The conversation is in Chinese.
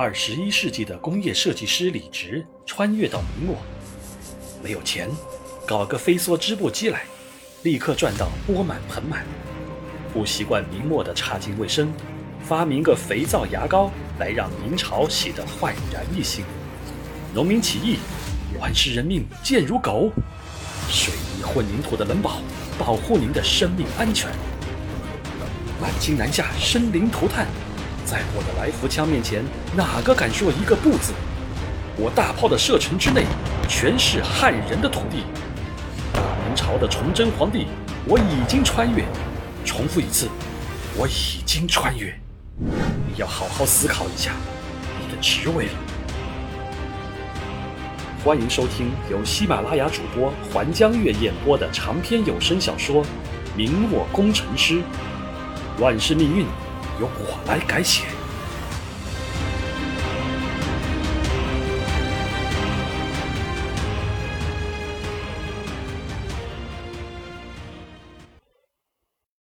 二十一世纪的工业设计师李直穿越到明末，没有钱，搞个飞梭织布机来，立刻赚到钵满盆满。不习惯明末的差劲卫生，发明个肥皂牙膏来让明朝洗得焕然一新。农民起义，万世人命贱如狗，水泥混凝土的冷堡，保护您的生命安全。满清南下，生灵涂炭。在我的来福枪面前，哪个敢说一个不字？我大炮的射程之内，全是汉人的土地。大明朝的崇祯皇帝，我已经穿越。重复一次，我已经穿越。你要好好思考一下你的职位了。欢迎收听由喜马拉雅主播环江月演播的长篇有声小说《明末工程师》，乱世命运。由我来改写。